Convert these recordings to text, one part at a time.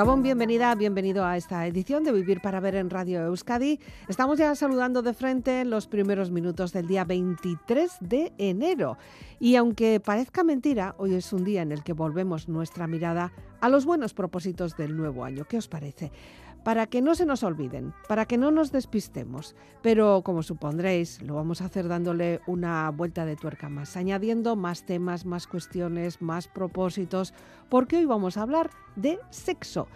Gabón, bienvenida, bienvenido a esta edición de Vivir para Ver en Radio Euskadi. Estamos ya saludando de frente en los primeros minutos del día 23 de enero. Y aunque parezca mentira, hoy es un día en el que volvemos nuestra mirada a los buenos propósitos del nuevo año. ¿Qué os parece? Para que no se nos olviden, para que no nos despistemos. Pero como supondréis, lo vamos a hacer dándole una vuelta de tuerca más, añadiendo más temas, más cuestiones, más propósitos, porque hoy vamos a hablar de sexo.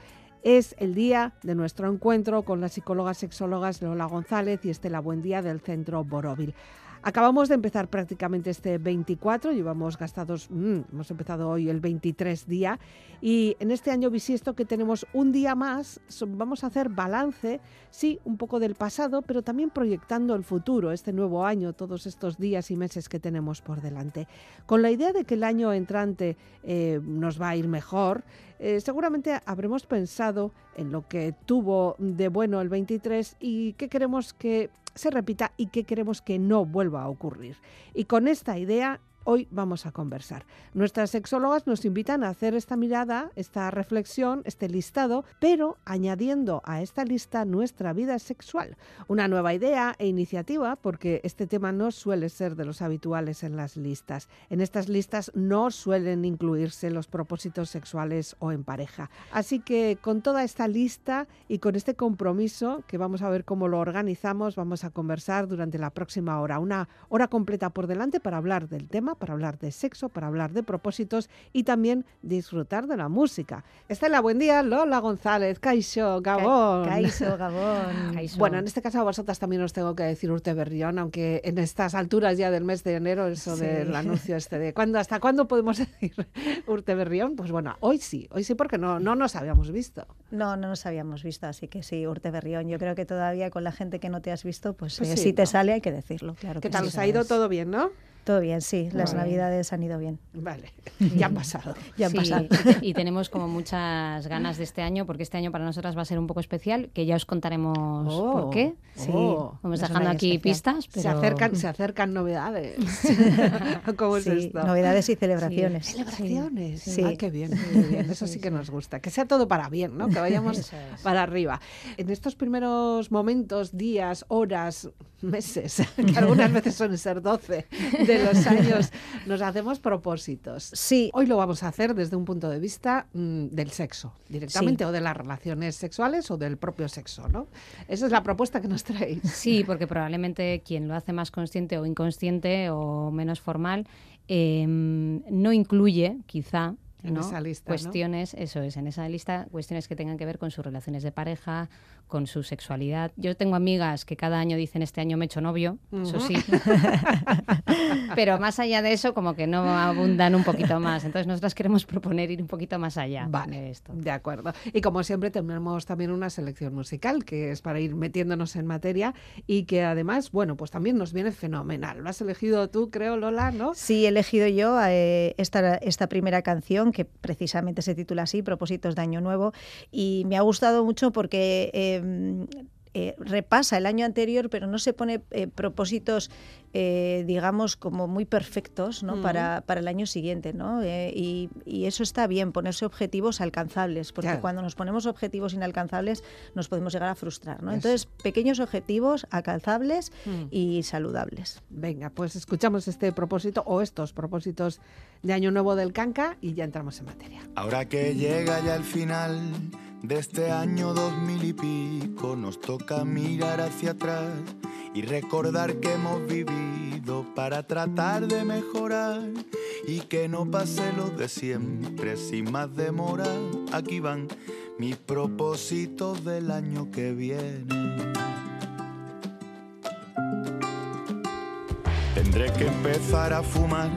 Es el día de nuestro encuentro con las psicólogas sexólogas Lola González y Estela Buendía del Centro Borovil. Acabamos de empezar prácticamente este 24, llevamos gastados, mm, hemos empezado hoy el 23 día y en este año bisiesto que tenemos un día más, vamos a hacer balance, sí, un poco del pasado, pero también proyectando el futuro, este nuevo año, todos estos días y meses que tenemos por delante. Con la idea de que el año entrante eh, nos va a ir mejor, eh, seguramente habremos pensado en lo que tuvo de bueno el 23 y qué queremos que se repita y qué queremos que no vuelva a ocurrir. Y con esta idea hoy vamos a conversar. Nuestras sexólogas nos invitan a hacer esta mirada, esta reflexión, este listado, pero añadiendo a esta lista nuestra vida sexual. Una nueva idea e iniciativa porque este tema no suele ser de los habituales en las listas. En estas listas no suelen incluirse los propósitos sexuales o en pareja. Así que con toda esta lista y con este compromiso, que vamos a ver cómo lo organizamos, vamos a conversar durante la próxima hora. Una hora completa por delante para hablar del tema para hablar de sexo, para hablar de propósitos y también disfrutar de la música. Estela, buen día. Lola González, Caixo, Gabón. Caixo, Gabón. Bueno, en este caso a vosotras también os tengo que decir Urte Berrión, aunque en estas alturas ya del mes de enero, eso del anuncio este de ¿cuándo, ¿hasta cuándo podemos decir Urte Berrión? Pues bueno, hoy sí, hoy sí porque no, no nos habíamos visto. No, no nos habíamos visto, así que sí, Urte Berrión. Yo creo que todavía con la gente que no te has visto, pues, pues eh, si te sale hay que decirlo, claro. ¿Qué que tal? ¿Os ha ido todo bien, no? Todo bien, sí. Las navidades han ido bien. Vale, ya han pasado. ya han pasado. Y, tenemos como muchas ganas de este año, porque este año para nosotras va a ser un poco especial, que ya os contaremos por qué. Oh, sí, oh. vamos dejando aquí pistas. Se, acercan, se acercan novedades. ¿Cómo es esto? Novedades y celebraciones. Celebraciones. Sí. Ah, qué bien, Eso sí que nos gusta. Que sea todo para bien, ¿no? Que vayamos para arriba. En estos primeros momentos, días, horas, meses, que algunas veces suelen ser 12, de los años, nos hacemos propósitos. Sí. Hoy lo vamos a hacer desde un punto de vista mm, del sexo, directamente, o de las relaciones sexuales o del propio sexo, ¿no? Esa es la propuesta que nos traéis. Sí, porque probablemente quien lo hace más consciente o inconsciente o menos formal em, no incluye, quizá, en esa lista, cuestiones, eso es, en esa lista, cuestiones que tengan que ver con sus relaciones de pareja, con su sexualidad. Yo tengo amigas que cada año dicen este año me he hecho novio, eso sí. Pero más allá de eso, como que no abundan un poquito más. Entonces nosotras queremos proponer ir un poquito más allá vale, esto. De acuerdo. Y como siempre tenemos también una selección musical que es para ir metiéndonos en materia y que además, bueno, pues también nos viene fenomenal. Lo has elegido tú, creo, Lola, ¿no? Sí, he elegido yo eh, esta, esta primera canción que precisamente se titula así, Propósitos de Año Nuevo, y me ha gustado mucho porque... Em, eh, repasa el año anterior, pero no se pone eh, propósitos, eh, digamos, como muy perfectos ¿no? para, para, el año siguiente. ¿no? Y, eso está bien, ponerse objetivos alcanzables, porque cuando nos ponemos objetivos inalcanzables nos podemos llegar a frustrar. ¿no? Entonces, pequeños objetivos alcanzables mm. y saludables. Venga, pues escuchamos este propósito o estos propósitos de Año Nuevo del Canca y ya entramos en materia. Ahora que llega ya el final de este año dos mil y pico nos toca mirar hacia atrás y recordar que hemos vivido para tratar de mejorar y que no pase lo de siempre sin más demora. Aquí van mis propósitos del año que viene. Tendré que empezar a fumar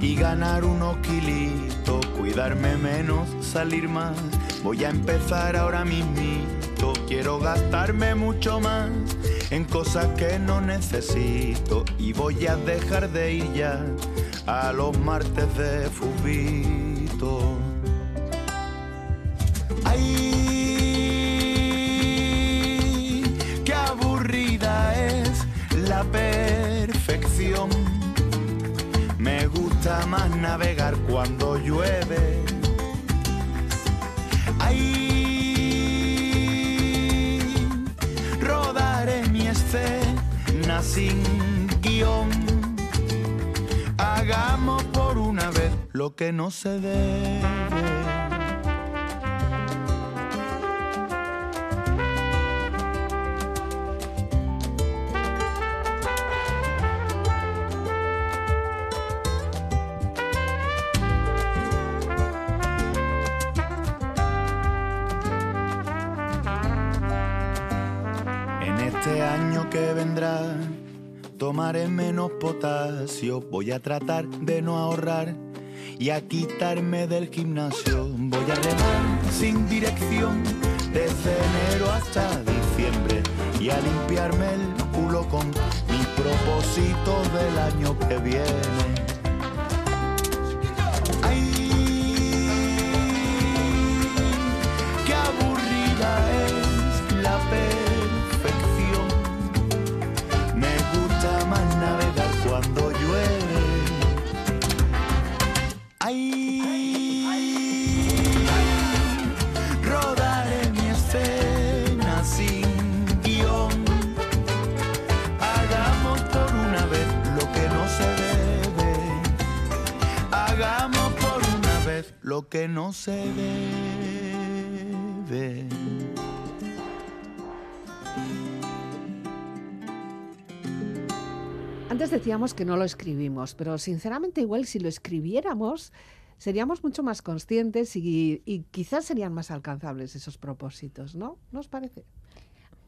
y ganar unos kilitos, cuidarme menos, salir más Voy a empezar ahora mismito, quiero gastarme mucho más en cosas que no necesito y voy a dejar de ir ya a los martes de fubito. ¡Ay! ¡Qué aburrida es la perfección! Me gusta más navegar cuando llueve sin guion. Hagamos por una vez lo que no se debe. Tomaré menos potasio, voy a tratar de no ahorrar y a quitarme del gimnasio. Voy a remar sin dirección desde enero hasta diciembre y a limpiarme el culo con mi propósito del año que viene. Ay, rodaré mi escena sin guion. Hagamos por una vez lo que no se debe. Hagamos por una vez lo que no se debe. Antes decíamos que no lo escribimos, pero sinceramente igual si lo escribiéramos seríamos mucho más conscientes y, y quizás serían más alcanzables esos propósitos, ¿no? ¿No os parece?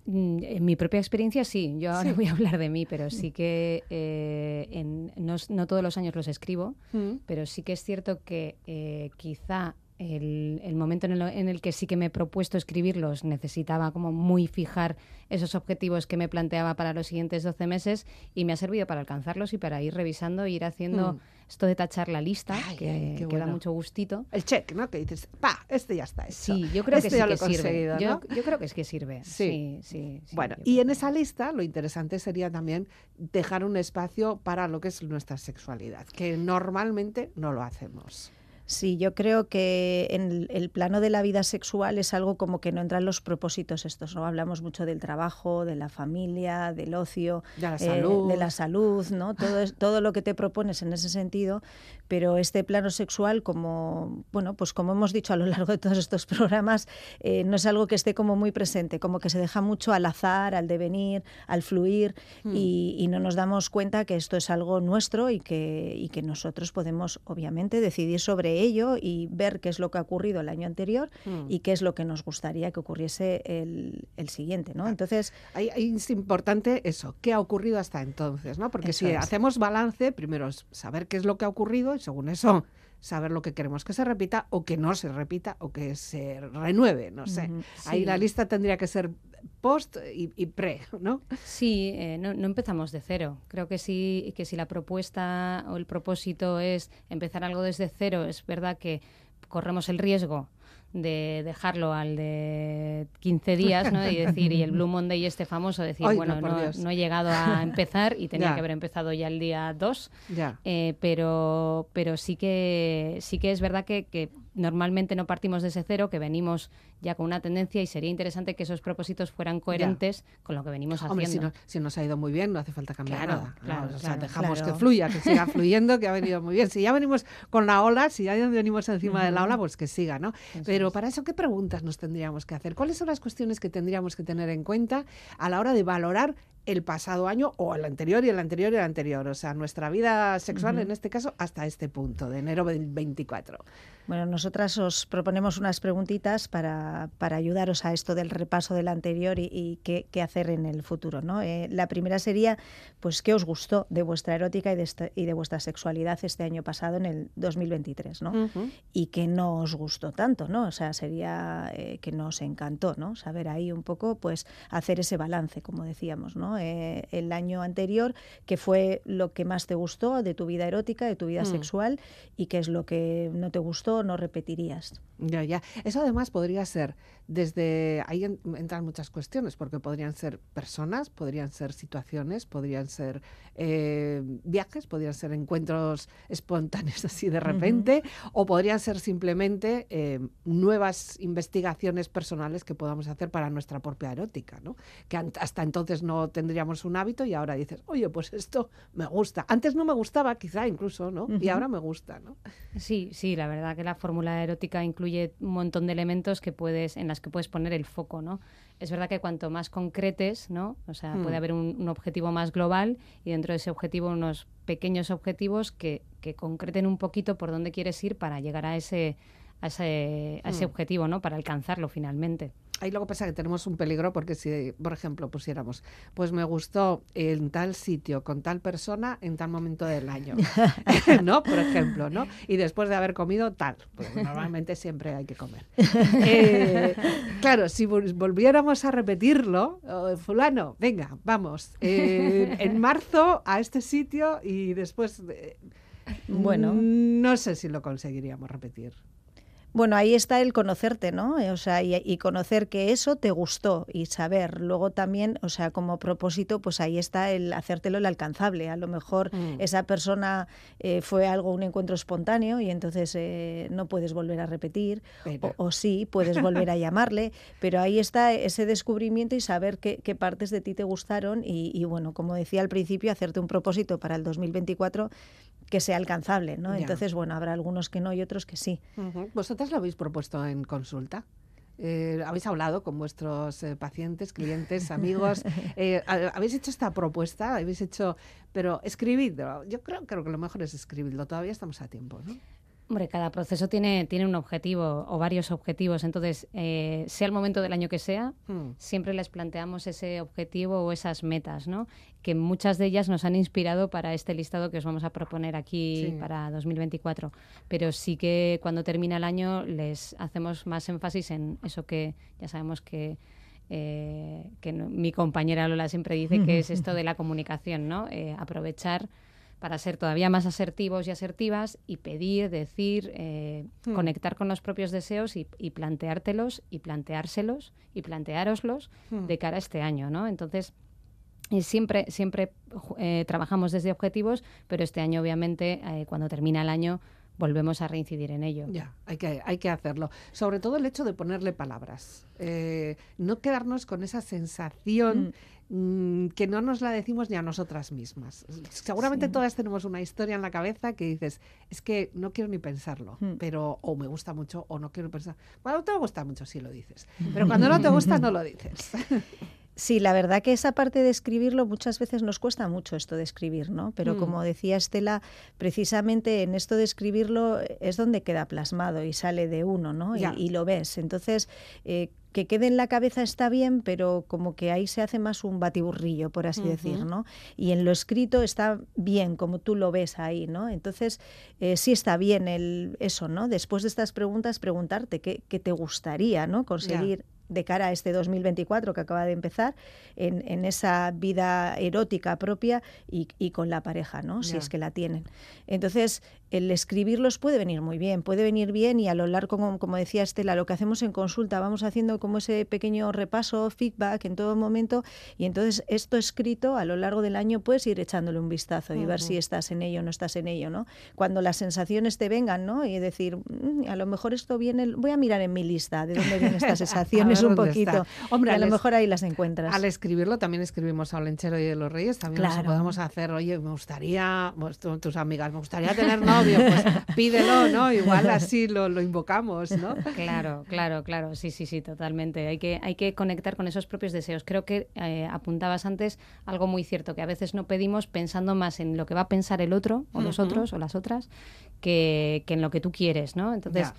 Mm, En mi propia experiencia sí, yo ahora Sí. voy a hablar de mí, pero sí que eh, en- no, s- no todos los años los escribo, Mm. pero sí que es cierto que eh, quizá el, el momento en el, en el que sí que me he propuesto escribirlos necesitaba como muy fijar esos objetivos que me planteaba para los siguientes 12 meses y me ha servido para alcanzarlos y para ir revisando e ir haciendo Mm. esto de tachar la lista, Ay, que, da mucho gustito. El check, ¿no? Que dices, pa, este ya está hecho. Sí, yo creo Este que sí ya que lo he sirve. conseguido, Yo, creo que es que sirve. Sí. Sí, sí. sí, Bueno, y en esa lista lo interesante sería también dejar un espacio para lo que es nuestra sexualidad, que normalmente no lo hacemos. Sí, yo creo que en el, plano de la vida sexual es algo como que no entran los propósitos estos, ¿no? Hablamos mucho del trabajo, de la familia, del ocio, De la eh, salud. de la salud, ¿no? Todo, es- todo lo que te propones en ese sentido, pero este plano sexual, como, bueno, pues como hemos dicho a lo largo de todos estos programas, eh, no es algo que esté como muy presente, como que se deja mucho al azar, al devenir, al fluir, Hmm. y, y no nos damos cuenta que esto es algo nuestro y que, y que nosotros podemos, obviamente, decidir sobre ello y ver qué es lo que ha ocurrido el año anterior Mm. y qué es lo que nos gustaría que ocurriese el, el siguiente, ¿no? Entonces, Ahí, ahí es importante eso, qué ha ocurrido hasta entonces, ¿no? Porque si es. hacemos balance, primero es saber qué es lo que ha ocurrido y según eso saber lo que queremos que se repita o que no se repita o que se renueve, no sé. Ahí sí. la lista tendría que ser post y, y pre, ¿no? Sí, eh, no, no empezamos de cero. Creo que sí, que si la propuesta o el propósito es empezar algo desde cero, es verdad que corremos el riesgo de dejarlo al de 15 días, ¿no? Y decir, y el Blue Monday este famoso, decir, Ay, bueno, no, no he llegado a empezar y tenía Ya. que haber empezado ya el día 2. Ya. Eh, pero, pero sí que sí que es verdad que, que normalmente no partimos de ese cero, que venimos ya con una tendencia y sería interesante que esos propósitos fueran coherentes con lo que venimos Hombre, si, haciendo. no- si nos ha ido muy bien, no hace falta cambiar Claro, nada. o sea, claro, dejamos que fluya, que siga fluyendo, que ha venido muy bien. Si ya venimos con la ola, si ya venimos encima de la ola, pues que siga, ¿no? Pero para eso, ¿qué preguntas nos tendríamos que hacer? ¿Cuáles son las cuestiones que tendríamos que tener en cuenta a la hora de valorar el pasado año o el anterior y el anterior y el anterior? O sea, nuestra vida sexual, en este caso, hasta este punto, de enero del 24. Bueno, nosotras os proponemos unas preguntitas para, para ayudaros a esto del repaso del anterior y, y qué, qué hacer en el futuro. ¿no? Eh, la primera sería, pues, ¿qué os gustó de vuestra erótica y de, este- y de vuestra sexualidad este año pasado, en el 2023? ¿no? Y que no os gustó tanto, ¿no? O sea, sería eh, que no os encantó, ¿no? Saber ahí un poco, pues, hacer ese balance, como decíamos, ¿no? ¿No? Eh, el año anterior, que fue lo que más te gustó de tu vida erótica, de tu vida mm. sexual, y qué es lo que no te gustó, no repetirías. Ya, ya. Eso además podría ser desde ahí entran muchas cuestiones, porque podrían ser personas, podrían ser situaciones, podrían ser eh, viajes, podrían ser encuentros espontáneos así de repente, o podrían ser simplemente eh, nuevas investigaciones personales que podamos hacer para nuestra propia erótica, ¿no? Que hasta entonces no tendríamos un hábito y ahora dices, oye, pues esto me gusta. Antes no me gustaba, quizá incluso, ¿no? Y ahora me gusta, ¿no? Sí, sí, la verdad que la fórmula erótica incluye un montón de elementos que puedes, en las que puedes poner el foco, ¿no? Es verdad que cuanto más concretes, ¿no? O sea, puede mm. haber un, objetivo más global y dentro de ese objetivo unos pequeños objetivos que, que concreten un poquito por dónde quieres ir para llegar a ese, a ese, a ese mm. objetivo, ¿no? Para alcanzarlo finalmente. Ahí luego pasa que tenemos un peligro porque si, por ejemplo, pusiéramos, pues me gustó en tal sitio con tal persona en tal momento del año, ¿no? Por ejemplo, ¿no? Y después de haber comido tal, pues normalmente siempre hay que comer. Eh, claro, si volviéramos a repetirlo, oh, fulano, venga, vamos, eh, en marzo a este sitio y después, bueno, no sé si lo conseguiríamos repetir. Bueno, ahí está el conocerte, ¿no? Eh, o sea, y, conocer que eso te gustó y saber. Luego también, o sea, como propósito, pues ahí está el hacértelo el alcanzable. A lo mejor mm. esa persona eh, fue algo, un encuentro espontáneo y entonces eh, no puedes volver a repetir. O, sí, puedes volver a llamarle, pero ahí está ese descubrimiento y saber qué, partes de ti te gustaron y, y, bueno, como decía al principio, hacerte un propósito para el 2024 que sea alcanzable, ¿no? Entonces, bueno, habrá algunos que no y otros que sí. ¿Vosotras lo habéis propuesto en consulta? Eh, ¿Habéis hablado con vuestros eh, pacientes, clientes, amigos? Eh, ¿Habéis hecho esta propuesta? ¿Habéis hecho...? Pero escribidlo. Yo creo, creo que lo mejor es escribirlo. Todavía estamos a tiempo, ¿no? Hombre, cada proceso tiene, tiene un objetivo o varios objetivos, entonces, eh, sea el momento del año que sea, hmm. siempre les planteamos ese objetivo o esas metas, ¿no? Que muchas de ellas nos han inspirado para este listado que os vamos a proponer aquí para 2024. Pero sí que cuando termina el año les hacemos más énfasis en eso que ya sabemos que eh, que mi compañera Lola siempre dice que es esto de la comunicación, ¿no? Eh, aprovechar para ser todavía más asertivos y asertivas y pedir, decir, eh, hmm. conectar con los propios deseos y, planteártelos y planteárselos y planteároslos hmm. de cara a este año, ¿no? Entonces, siempre, siempre eh, trabajamos desde objetivos, pero este año, obviamente, eh, cuando termina el año, volvemos a reincidir en ello. Ya, hay que, hay que hacerlo. Sobre todo el hecho de ponerle palabras. no quedarnos con esa sensación hmm. Mm, que no nos la decimos ni a nosotras mismas. Seguramente todas tenemos una historia en la cabeza que dices, es que no quiero ni pensarlo, hmm. pero o me gusta mucho o no quiero pensar. Bueno, te gusta mucho si lo dices, pero cuando no te gusta no lo dices. Sí, la verdad que esa parte de escribirlo muchas veces nos cuesta mucho esto de escribir, ¿no? Pero mm. como decía Estela, precisamente en esto de escribirlo es donde queda plasmado y sale de uno, ¿no? Y, lo ves. Entonces, eh, que quede en la cabeza está bien, pero como que ahí se hace más un batiburrillo, por así decir, ¿no? Y en lo escrito está bien, como tú lo ves ahí, ¿no? Entonces, eh, sí está bien el, eso, ¿no? Después de estas preguntas, preguntarte qué, qué te gustaría, ¿no? Conseguir de cara a este 2024 que acaba de empezar, en, esa vida erótica propia y, con la pareja, ¿no? Si es que la tienen. Entonces, el escribirlos puede venir muy bien, puede venir bien y a lo largo, como, decía Estela, lo que hacemos en consulta, vamos haciendo como ese pequeño repaso, feedback en todo momento y entonces esto escrito a lo largo del año puedes ir echándole un vistazo y ver si estás en ello o no estás en ello, ¿no? Cuando las sensaciones te vengan, ¿no? Y decir, mm, a lo mejor esto viene, voy a mirar en mi lista de dónde vienen estas sensaciones un poquito. Hombre, a lo mejor ahí las encuentras. Al escribirlo también escribimos a Olenchero y de los Reyes, también claro. podemos hacer, oye, me gustaría, pues, tus amigas, me gustaría pues pídelo, ¿no? Igual así lo, lo, invocamos, ¿no? Claro, claro, claro, sí, sí, sí, totalmente. Hay que, hay que conectar con esos propios deseos. Creo que eh, apuntabas antes algo muy cierto, que a veces no pedimos pensando más en lo que va a pensar el otro, o los otros, o las otras, que, que, en lo que tú quieres, ¿no? Entonces...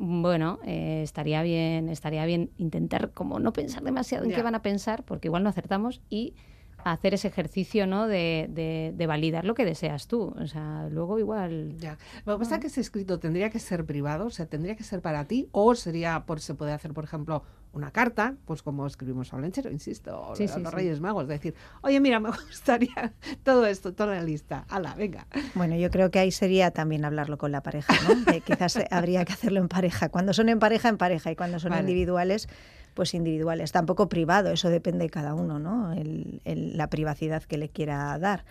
bueno, eh, estaría bien, estaría bien intentar como no pensar demasiado en qué van a pensar, porque igual no acertamos y hacer ese ejercicio ¿no? de, de, validar lo que deseas tú. O sea, luego igual... Ya. Lo que pasa es que ese escrito tendría que ser privado, o sea, tendría que ser para ti, o sería, por, se puede hacer, por ejemplo, una carta, pues como escribimos a Lenchero, insisto, o a los Reyes Magos, decir, oye, mira, me gustaría todo esto, toda la lista, ala, venga. Bueno, yo creo que ahí sería también hablarlo con la pareja, ¿no? quizás habría que hacerlo en pareja. Cuando son en pareja, en pareja, y cuando son individuales, pues individuales. Tampoco privado, eso depende de cada uno, ¿no? El, la privacidad que le quiera dar.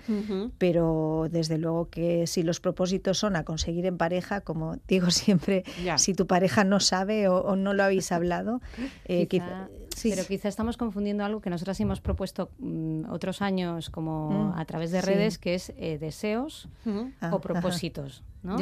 Pero desde luego que si los propósitos son a conseguir en pareja, como digo siempre, si tu pareja no sabe o, no lo habéis hablado, eh, quizá, pero quizá estamos confundiendo algo que nosotras hemos propuesto mm, otros años como mm, a través de redes, que es eh, deseos o propósitos. ¿no?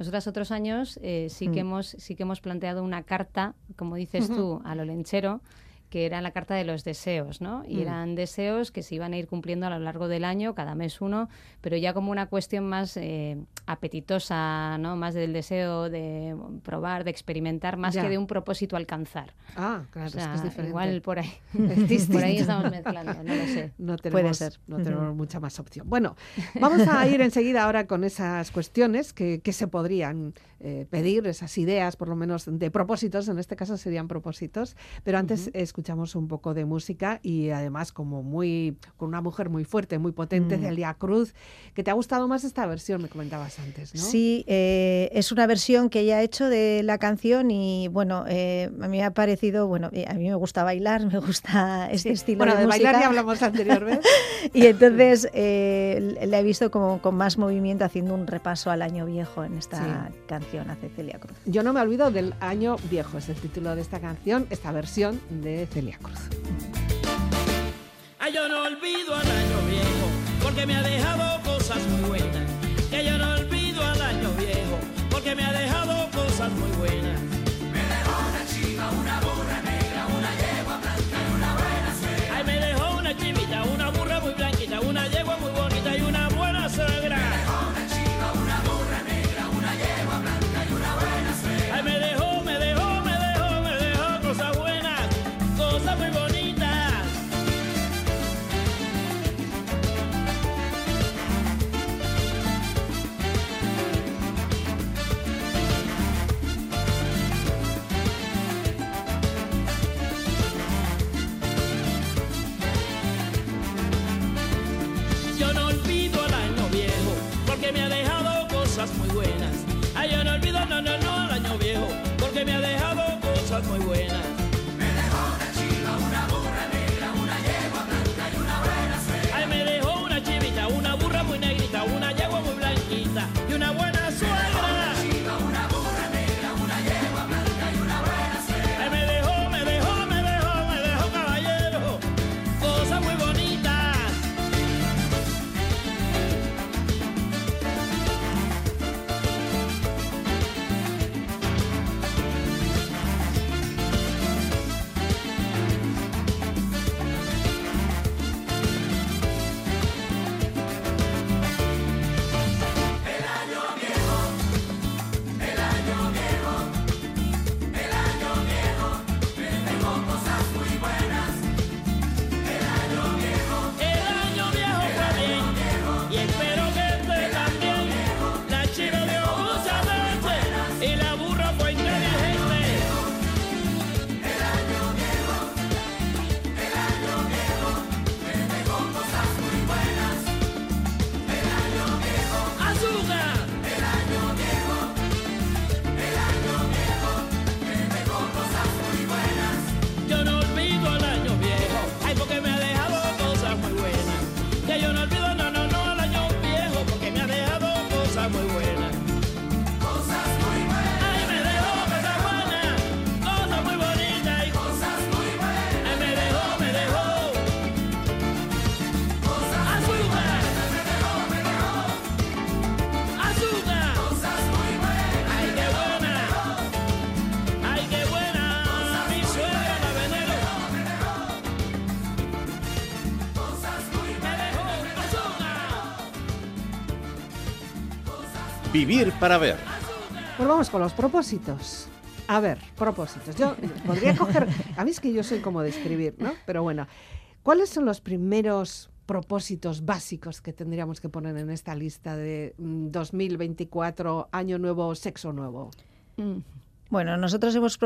Nosotras otros años eh, sí, que mm. hemos, sí que hemos planteado una carta, como dices tú, a lo lenchero, que era la carta de los deseos, ¿no? Y mm. eran deseos que se iban a ir cumpliendo a lo largo del año, cada mes uno, pero ya como una cuestión más eh, apetitosa, ¿no? Más del deseo de probar, de experimentar, más que de un propósito alcanzar. Ah, claro, es, que es diferente. Igual por ahí, por ahí estamos mezclando, no lo sé. No tenemos, Puede ser. No tenemos mucha más opción. Bueno, vamos a ir enseguida ahora con esas cuestiones que, que se podrían eh, pedir, esas ideas, por lo menos de propósitos, en este caso serían propósitos, pero antes escuchamos un poco de música y además como muy, con una mujer muy fuerte, muy potente, mm. Celia Cruz, que te ha gustado más esta versión, me comentabas antes, ¿no? Sí, eh, es una versión que ella ha hecho de la canción y bueno, eh, a mí me ha parecido, bueno, a mí me gusta bailar, me gusta este estilo bueno, de, bailar ya hablamos anteriormente. y entonces la he visto como con más movimiento haciendo un repaso al año viejo en esta canción a Celia Cruz. Yo no me olvido del año viejo, es el título de esta canción, esta versión de Celia Cruz. Ay, yo no olvido al año viejo, porque me ha dejado cosas muy buenas. Que yo no olvido al año viejo, porque me ha dejado cosas muy buenas. Muy buenas. Vivir para ver. Pues vamos con los propósitos. A ver, propósitos. Yo podría coger. A mí es que yo soy como de escribir, ¿no? Pero bueno, ¿cuáles son los primeros propósitos básicos que tendríamos que poner en esta lista de mm, 2024, año nuevo, sexo nuevo? Bueno, nosotros hemos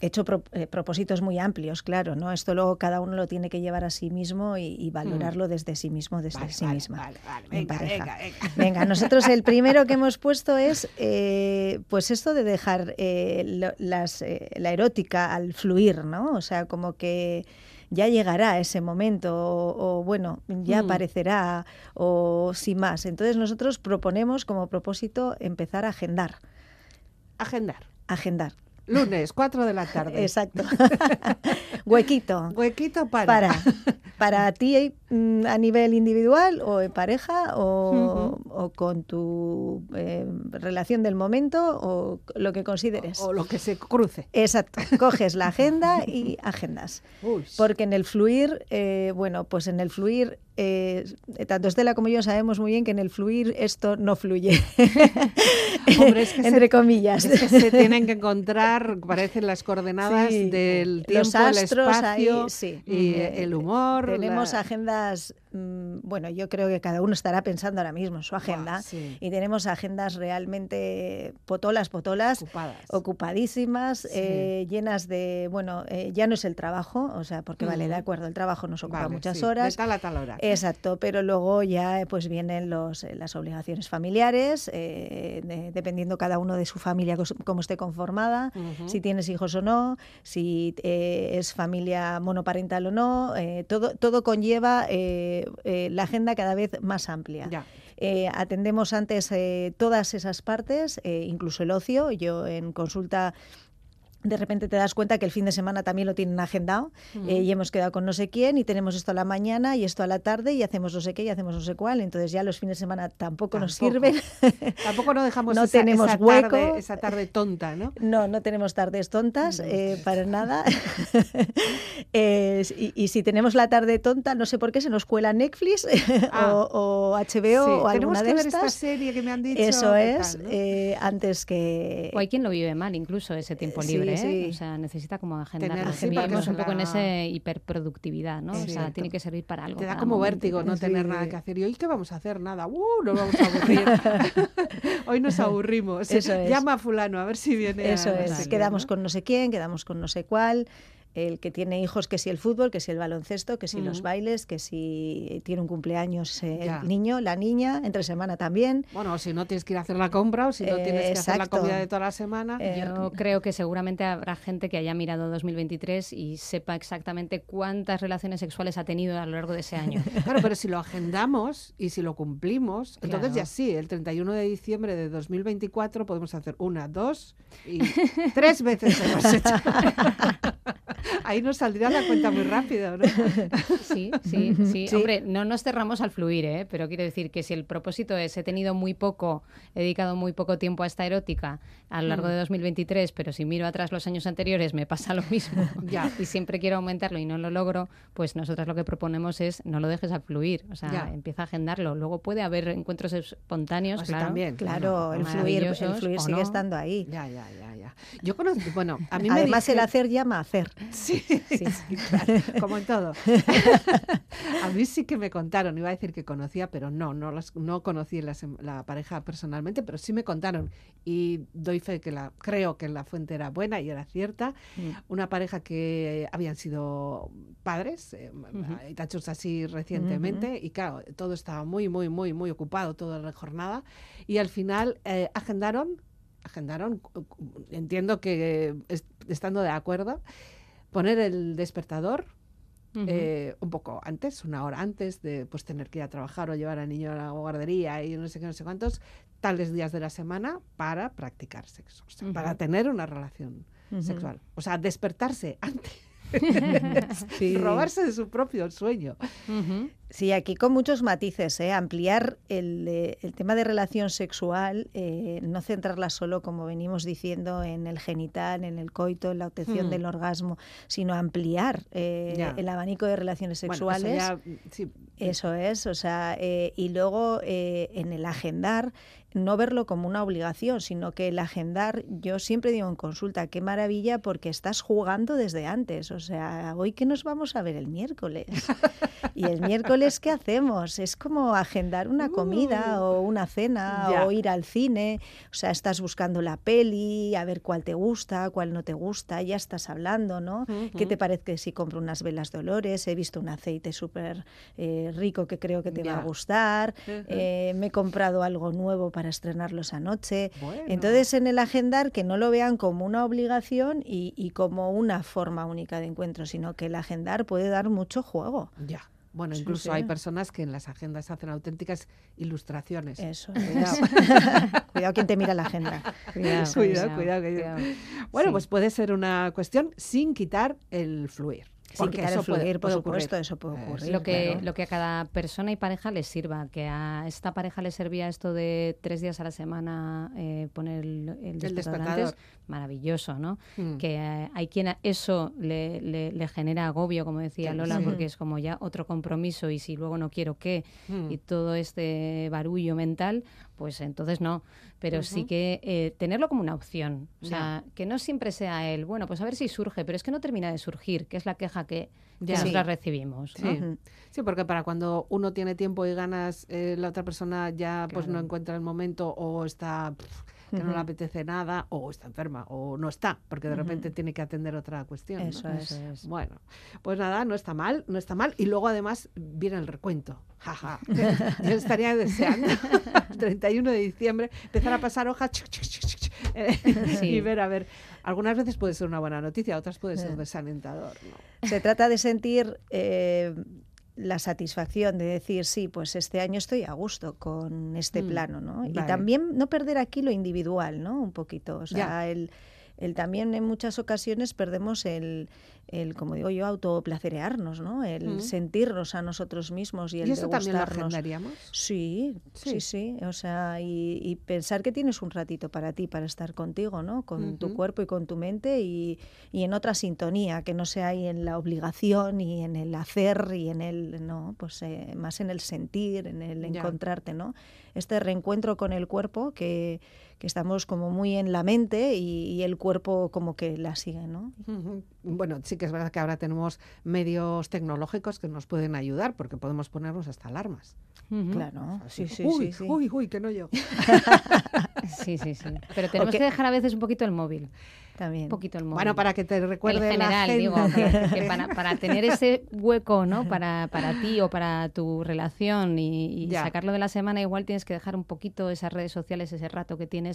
pro- hecho pro- eh, propósitos muy amplios, claro, ¿no? Esto luego cada uno lo tiene que llevar a sí mismo y, y valorarlo desde sí mismo, desde Mm. Vale, sí vale, misma. vale, vale. en Venga, pareja. venga, venga. Venga, nosotros el primero que hemos puesto es eh, pues esto de dejar eh, lo- las, eh, la erótica al fluir, ¿no? O sea, como que ya llegará ese momento o, o, bueno, ya Mm. aparecerá o sin más. Entonces nosotros proponemos como propósito empezar a agendar, Agendar. agendar. Lunes, 4 de la tarde. Exacto. Huequito. Huequito para. Para, para ti a nivel individual o en pareja o, o con tu eh, relación del momento o lo que consideres. O lo que se cruce. Exacto, coges la agenda y agendas. Uy, Porque en el fluir, eh, bueno, pues en el fluir, eh, tanto Estela como yo sabemos muy bien que en el fluir esto no fluye. Hombre, es que se- Entre comillas. Es que se tienen que encontrar, parecen las coordenadas Sí, del tiempo, los astros el espacio ahí, sí. y Eh, el humor. Tenemos la- agendas, mm, bueno, yo creo que cada uno estará pensando ahora mismo en su agenda. sí. Y tenemos agendas realmente potolas, potolas, Ocupadas. ocupadísimas, Sí. eh, llenas de, bueno, eh, ya no es el trabajo, o sea, porque vale, de Ujú. acuerdo, el trabajo nos ocupa Vale, muchas sí, horas. De tal a tal hora. Exacto, pero luego ya eh, pues vienen los, las obligaciones familiares, eh, de- dependiendo cada uno de su familia cómo esté conformada, si tienes hijos o no, si es familia monoparental o no, todo, todo conlleva eh, eh, la agenda cada vez más amplia. Ya. Eh, atendemos antes todas esas partes, incluso el ocio. Yo en consulta de repente te das cuenta que el fin de semana también lo tienen agendado eh, y hemos quedado con no sé quién y tenemos esto a la mañana y esto a la tarde y hacemos no sé qué y hacemos no sé cuál. Entonces ya los fines de semana tampoco, nos sirven. Tampoco no dejamos No esa, tenemos esa hueco. tarde, esa tarde tonta, ¿no? No, no tenemos tardes tontas, eh, para nada. Eh, y, y si tenemos la tarde tonta, no sé por qué se nos cuela Netflix Ah. o, o HBO Sí, o tenemos alguna que de ver esta estas. serie que me han dicho. Eso ¿qué es, tal, no? eh, antes que... O hay quien lo vive mal, incluso ese tiempo Sí, libre, ¿eh? sí. O sea, necesita como agendarlo. Sí, porque vivimos un poco en ese hiperproductividad, ¿no? O sea, tiene que servir para algo. Te da como momento. vértigo no Sí. tener nada que hacer. ¿Y hoy qué vamos a hacer? Nada. ¡Uh! Nos vamos a aburrir. hoy nos aburrimos. Eso es. Llama a fulano a ver si viene. Eso a- es, Vale, quedamos ¿no? con no sé quién, quedamos con no sé cuál. El que tiene hijos, que si el fútbol, que si el baloncesto, que si los Ujú. bailes, que si tiene un cumpleaños eh, el niño, la niña, entre semana también. Bueno, o si no tienes que ir a hacer la compra o si no Eh, tienes que hacer la comida de toda la semana. Eh, Yo creo que seguramente habrá gente que haya mirado 2023 y sepa exactamente cuántas relaciones sexuales ha tenido a lo largo de ese año. Claro, pero si lo agendamos y si lo cumplimos, entonces ya sí, el 31 de diciembre de 2024 podemos hacer una, dos y tres veces hemos hecho. Ahí nos saldría la cuenta muy rápido, ¿no? Sí, sí, sí, Sí. Hombre, no nos cerramos al fluir, ¿eh? pero quiero decir que si el propósito es he tenido muy poco, he dedicado muy poco tiempo a esta erótica a lo Mm. largo de 2023, pero si miro atrás los años anteriores me pasa lo mismo Ya. y siempre quiero aumentarlo y no lo logro, pues nosotras lo que proponemos es no lo dejes al fluir, o sea, Ya. empieza a agendarlo. Luego puede haber encuentros espontáneos, O sea, claro. también. Claro, el fluir, el Maravillosos, fluir ¿o sigue no? estando ahí. Ya, ya, ya, ya. Yo conozco, bueno, a mí me Además, el hacer llama a hacer. Sí, sí, claro, como en todo. a mí sí que me contaron, iba a decir que conocía, pero no, no, las, no conocí la, sem- la pareja personalmente, pero sí me contaron. Y doy fe que la, creo que la fuente era buena y era cierta. Una pareja que habían sido padres, eh, hay tachos así recientemente, y claro, todo estaba muy, muy, muy, muy ocupado toda la jornada. Y al final eh, agendaron, agendaron, entiendo que es- estando de acuerdo, poner el despertador eh, un poco antes, una hora antes de pues tener que ir a trabajar o llevar al niño a la guardería y no sé qué, no sé cuántos, tales días de la semana para practicar sexo, o sea, para tener una relación sexual. O sea, despertarse antes, Sí. robarse de su propio sueño. Sí, aquí con muchos matices, ¿eh? ampliar el, eh, el tema de relación sexual, eh, no centrarla solo, como venimos diciendo, en el genital, en el coito, en la obtención Hmm. del orgasmo, sino ampliar eh, el abanico de relaciones Bueno, eso sexuales. ya, sí, Eso es, o sea, eh, y luego eh, en el agendar, no verlo como una obligación, sino que el agendar, yo siempre digo en consulta, qué maravilla porque estás jugando desde antes, o sea, hoy que nos vamos a ver el miércoles. Y el miércoles es ¿qué hacemos? Es como agendar una comida o una cena. Ya. o ir al cine. O sea, estás buscando la peli, a ver cuál te gusta, cuál no te gusta, ya estás hablando, ¿no? ¿Qué te parece si compro unas velas de olores? He visto un aceite súper eh, rico que creo que te va a gustar. Eh, me he comprado algo nuevo para estrenarlo esa noche. Bueno. Entonces, en el agendar, que no lo vean como una obligación y, y como una forma única de encuentro, sino que el agendar puede dar mucho juego. Ya. Bueno, incluso sí. hay personas que en las agendas hacen auténticas ilustraciones. Eso Cuidado. Cuidado quien te mira la agenda. Cuidado, Cuidado, cuidado, que- cuidado. Bueno, Sí. pues puede ser una cuestión sin quitar el fluir. Sin quitar eso el puede- fluir, por puede ocurrir. supuesto, eso puede Eh, ocurrir. lo que, claro. lo que a cada persona y pareja les sirva, que a esta pareja le servía esto de tres días a la semana eh, poner el, el despertador antes, despertador. maravilloso, ¿no? Mm. Que eh, hay quien a eso le, le- le genera agobio, como decía Lola, sí. porque es como ya otro compromiso y si luego no quiero qué Mm. y todo este barullo mental, pues entonces no. Pero sí que eh, tenerlo como una opción. O sea, que no siempre sea el, bueno, pues a ver si surge, pero es que no termina de surgir, que es la queja que, que Ya. nosotras Sí. recibimos. ¿no? Sí. Sí, porque para cuando uno tiene tiempo y ganas, eh, la otra persona ya pues no encuentra el momento o está que no le apetece nada o está enferma o no está, porque de repente tiene que atender otra cuestión. ¿no? Eso es. Eso es. Bueno, pues nada, no está mal, no está mal. Y luego además viene el recuento. Jaja. Yo estaría deseando el 31 de diciembre empezar a pasar hojas chuc, chuc, chuc, chuc, eh, Sí. y ver, a ver, algunas veces puede ser una buena noticia, otras puede ser Eh. desalentador. ¿no? Se trata de sentir eh, la satisfacción de decir, sí, pues este año estoy a gusto con este Mm, plano, ¿no? Y también no perder aquí lo individual, ¿no? Un poquito. O sea, Ya. el, el también en muchas ocasiones perdemos el, el como digo yo, autoplacerearnos, ¿no? El Mm. sentirnos a nosotros mismos y el ¿Y eso también lo? Sí, Sí. sí, sí, O sea, y, y pensar que tienes un ratito para ti, para estar contigo, ¿no? Con tu cuerpo y con tu mente y, y en otra sintonía, que no sea ahí en la obligación y en el hacer y en el, no, pues eh, más en el sentir, en el encontrarte, ¿no? Este reencuentro con el cuerpo que, que estamos como muy en la mente y, y el cuerpo como que la sigue, ¿no? Bueno, sí que es verdad que ahora tenemos medios tecnológicos que nos pueden ayudar porque podemos ponernos hasta alarmas. Claro, sí, sí, uy, sí, sí. uy, uy, que no yo. Sí, sí, sí. Pero tenemos que- que dejar a veces un poquito el móvil. También. Un poquito el móvil. Bueno, para que te recuerde en la general, digo, que- para, para tener ese hueco, ¿no? Para, para ti o para tu relación y, sacarlo de la semana, igual tienes que dejar un poquito esas redes sociales, ese rato que tienes,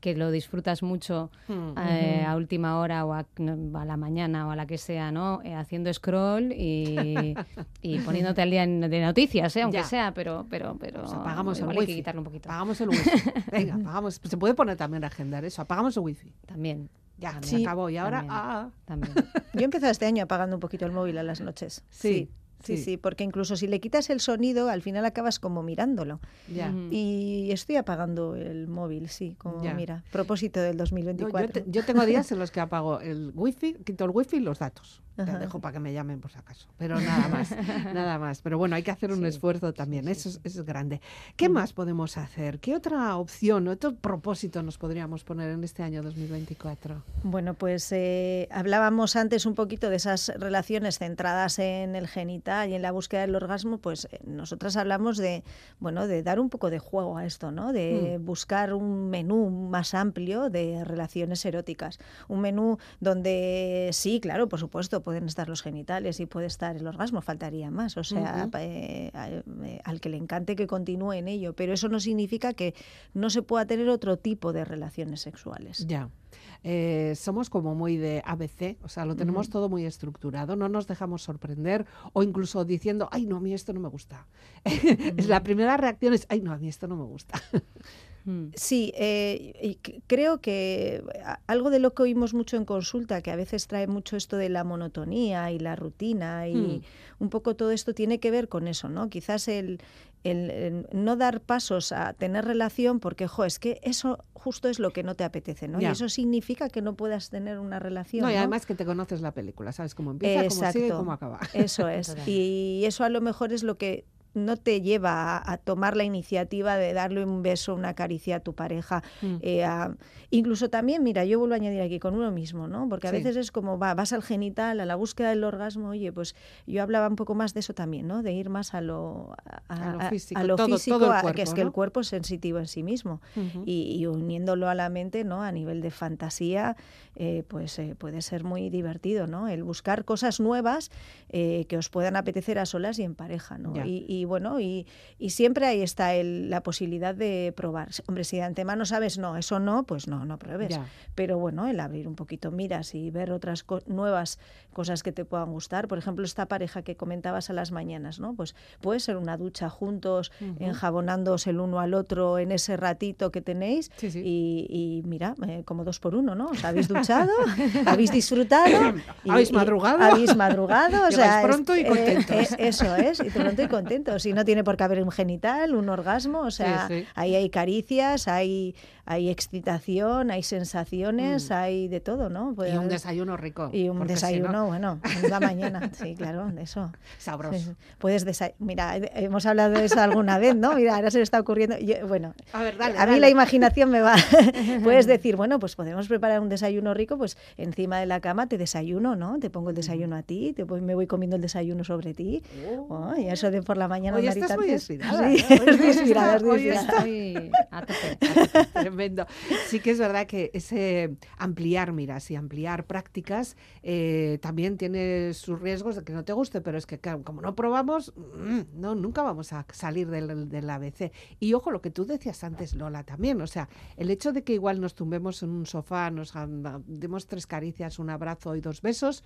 que lo disfrutas mucho Mm. eh, a última hora o a, la mañana o a la que sea, ¿no? Eh, haciendo scroll y, y poniéndote al día en- de noticias, ¿eh? aunque Ya. sea, pero, pero, pero Pues apagamos el igual hay que wifi. quitarlo un poquito. Apagamos el wifi. Venga, apagamos. Se puede poner también a agendar eso. Apagamos el wifi. También. Ya, también, se acabó. Y ahora, también, ah, también. Yo he empezado este año apagando un poquito el móvil a las noches. Sí, Sí, sí. sí, porque incluso si le quitas el sonido, al final acabas como mirándolo. ya. Y estoy apagando el móvil, sí, como Ya. mira, propósito del No, 2024. yo, te- yo tengo días en los que apago el wifi, quito el wifi y los datos. Te dejo para que me llamen por si acaso. Pero nada más, nada más. Pero bueno, hay que hacer un Sí, esfuerzo también. eso, es, eso es grande. ¿Qué más podemos hacer? ¿Qué otra opción, otro propósito nos podríamos poner en este año 2024? Bueno, pues eh, hablábamos antes un poquito de esas relaciones centradas en el genital y en la búsqueda del orgasmo, pues eh, nosotras hablamos de, bueno, de dar un poco de juego a esto, ¿no? De buscar un menú más amplio de relaciones eróticas. Un menú donde sí, claro, por supuesto, pueden estar los genitales y puede estar el orgasmo, faltaría más. O sea, eh, eh, al que le encante que continúe en ello, pero eso no significa que no se pueda tener otro tipo de relaciones sexuales. Ya. Eh, somos como muy de ABC, o sea, lo tenemos todo muy estructurado, no nos dejamos sorprender o incluso diciendo, ay, no, a mí esto no me gusta. Es La primera reacción es, ay, no, a mí esto no me gusta. Mm. Sí, eh, creo que a- algo de lo que oímos mucho en consulta, que a veces trae mucho esto de la monotonía y la rutina y Hmm. un poco todo esto tiene que ver con eso, ¿no? Quizás el, el- el no dar pasos a tener relación porque, jo, es que eso justo es lo que no te apetece, ¿no? Ya. Y eso significa que no puedas tener una relación. No, y ¿no? además que te conoces la película, sabes cómo empieza, cómo sigue y Exacto. cómo acaba. Eso es. Y eso a lo mejor es lo que no te lleva a, a tomar la iniciativa de darle un beso, una caricia a tu pareja. Mm. eh, a- incluso también, mira, yo vuelvo a añadir aquí con uno mismo, ¿no? Porque a Sí. veces es como, va, vas al genital, a la búsqueda del orgasmo, oye, pues yo hablaba un poco más de eso también, ¿no? De ir más a lo, A lo físico, a lo todo- físico, todo cuerpo, que es que el cuerpo es sensitivo en sí mismo y, y uniéndolo a la mente, ¿no? A nivel de fantasía, eh, pues eh, puede ser muy divertido, ¿no? El buscar cosas nuevas eh, que os puedan apetecer a solas y en pareja, ¿no? Y, y bueno, y, y siempre ahí está el- la posibilidad de probar. Hombre, si de antemano sabes, no, eso no, pues no, no pruebes. Ya. Pero bueno, el abrir un poquito miras y ver otras co- nuevas cosas que te puedan gustar. Por ejemplo, esta pareja que comentabas a las mañanas, ¿no? Pues puede ser una ducha juntos, enjabonándoos el uno al otro en ese ratito que tenéis. Sí, sí. Y, y mira, eh, como dos por uno, ¿no? Os habéis duchado, habéis disfrutado. y- ¿Habéis y madrugado? Habéis madrugado. O sea, es- pronto y eh, contentos. eh, eso es, y pronto y contentos. Y no tiene por qué haber un genital, un orgasmo. O sea, sí. ahí hay caricias, hay, hay excitación, hay sensaciones, hay de todo, ¿no? Puede Mm. Y un desayuno rico. y un porque si desayuno, no, bueno, la mañana, sí, claro, de eso. Sabroso. Sí. Puedes desa- Mira, he- hemos hablado de eso alguna vez, ¿no? Mira, ahora se me está ocurriendo. yo- bueno, A ver, dale, a mí dale. la imaginación me va. Puedes decir, bueno, pues podemos preparar un desayuno rico, pues encima de la cama te desayuno, ¿no? Te pongo el desayuno a ti, te voy- me voy comiendo el desayuno sobre ti. Oh, y eso de por la mañana Oye, andar y estás muy tantos. inspirada. Sí, ¿eh? Hoy estoy inspirada, estoy hoy inspirada. estás Estoy a tope, a tope. Tremendo. Sí que es verdad que ese ampliar miras y ampliar prácticas eh, también tiene sus riesgos de que no te guste, pero es que claro, como no probamos, mm, no, nunca vamos a salir del, del ABC. Y ojo, lo que tú decías antes, Lola, también, o sea, el hecho de que igual nos tumbemos en un sofá, nos demos tres caricias, un abrazo y dos besos,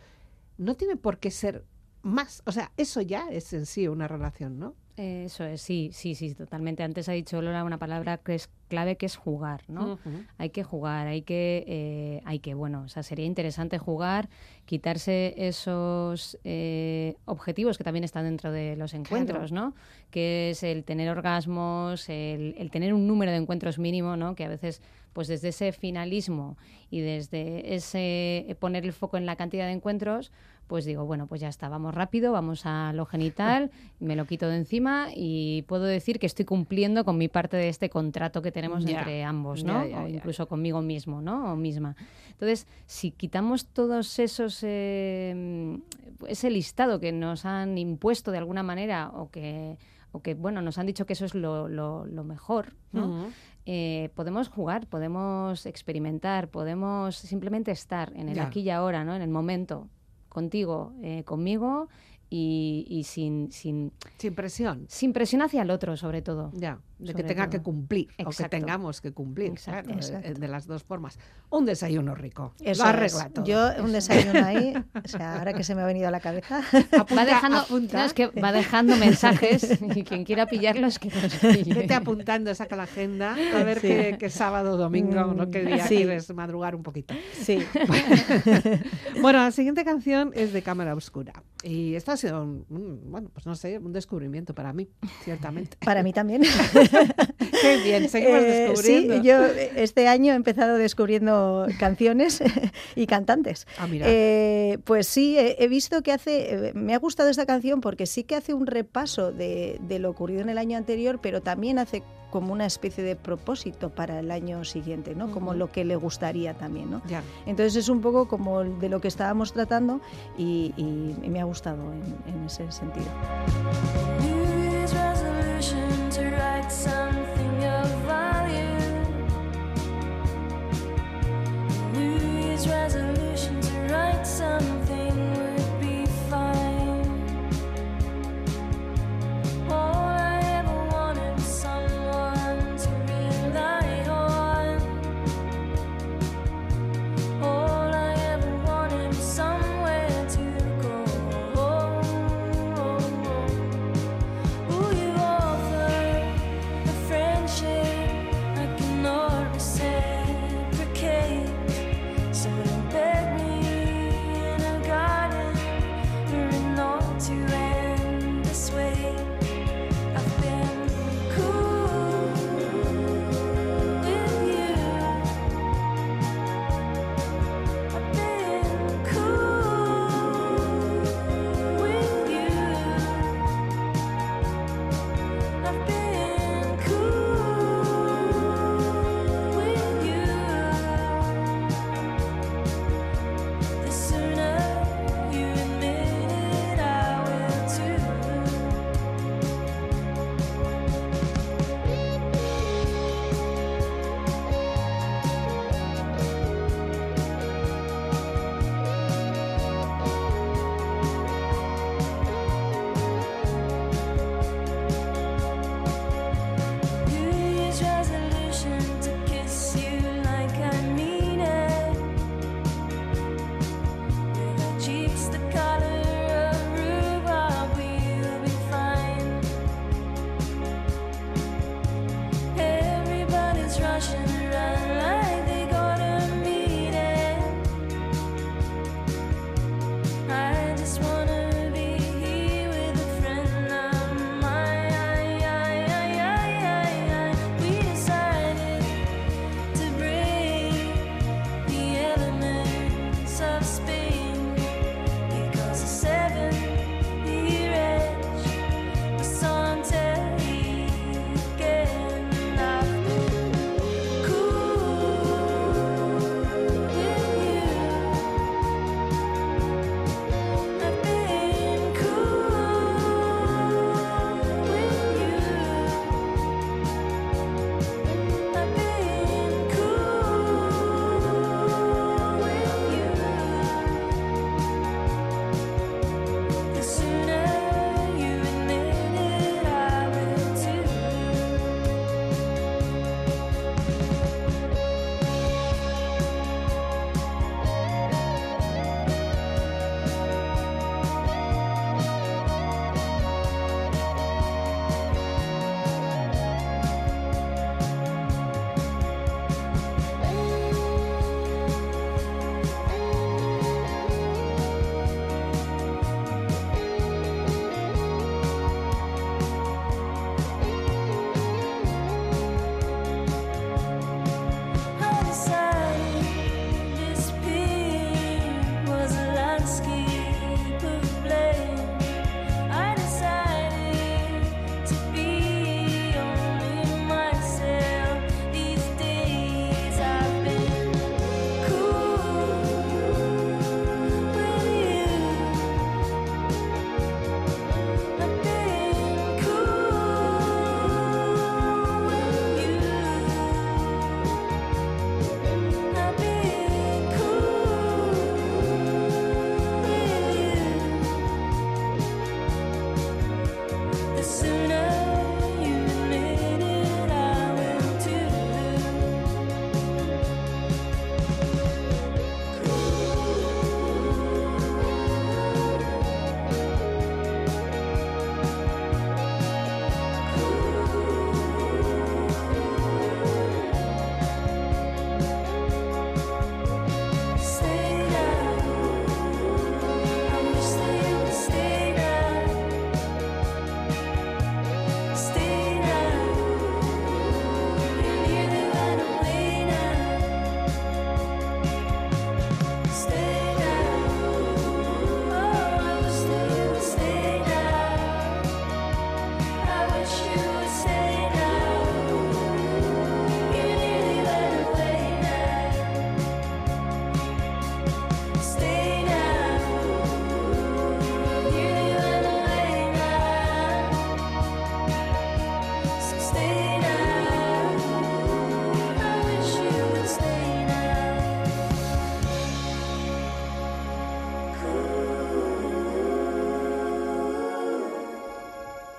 no tiene por qué ser más. O sea, eso ya es en sí una relación, ¿no? Eso es, sí, sí, sí, totalmente. Antes ha dicho Lola una palabra que es clave, que es jugar, ¿no? Hay que jugar, hay que, eh, hay que, bueno, o sea, sería interesante jugar, quitarse esos eh, objetivos que también están dentro de los encuentros, ¿no? Que es el tener orgasmos, el, el tener un número de encuentros mínimo, ¿no? Que a veces, pues desde ese finalismo y desde ese eh, poner el foco en la cantidad de encuentros, pues digo, bueno, pues ya está, vamos rápido, vamos a lo genital, me lo quito de encima y puedo decir que estoy cumpliendo con mi parte de este contrato que tenemos entre ambos, ¿no? o incluso conmigo mismo, ¿no? O misma. Entonces, si quitamos todos esos eh, ese listado que nos han impuesto de alguna manera o que o que bueno nos han dicho que eso es lo, lo- lo mejor, ¿no? Eh, podemos jugar, podemos experimentar, podemos simplemente estar en el Ya. aquí y ahora, ¿no? En el momento, contigo, eh, conmigo y, y sin, sin, Sin presión. sin presión hacia el otro, sobre todo. Ya, de que tenga que cumplir o que tengamos que cumplir. Exacto. claro, eh, Exacto. de las dos formas. Un desayuno rico. Eso lo es. arregla todo. Yo un desayuno ahí, o sea, ahora que se me ha venido a la cabeza. Apunta, va dejando, apunta. no, es que va dejando mensajes y quien quiera pillarlos que los pille. Vete apuntando, saca la agenda, a ver Sí. qué, qué sábado domingo, ¿no? qué día Sí. quieres madrugar un poquito. Sí. Bueno, la siguiente canción es de Cámara Oscura. Y esto ha sido, un- bueno, pues no sé, un descubrimiento para mí, ciertamente. Para mí también. Qué bien, seguimos Eh, descubriendo. Sí, yo este año he empezado descubriendo canciones y cantantes. Ah, mira. Eh, pues sí, he, he visto que hace, eh, me ha gustado esta canción porque sí que hace un repaso de, de lo ocurrido en el año anterior, pero también hace como una especie de propósito para el año siguiente, ¿no? Como lo que le gustaría también, ¿no? Ya. Entonces es un poco como de lo que estábamos tratando y, y me ha gustado en, en ese sentido. Resolution to write something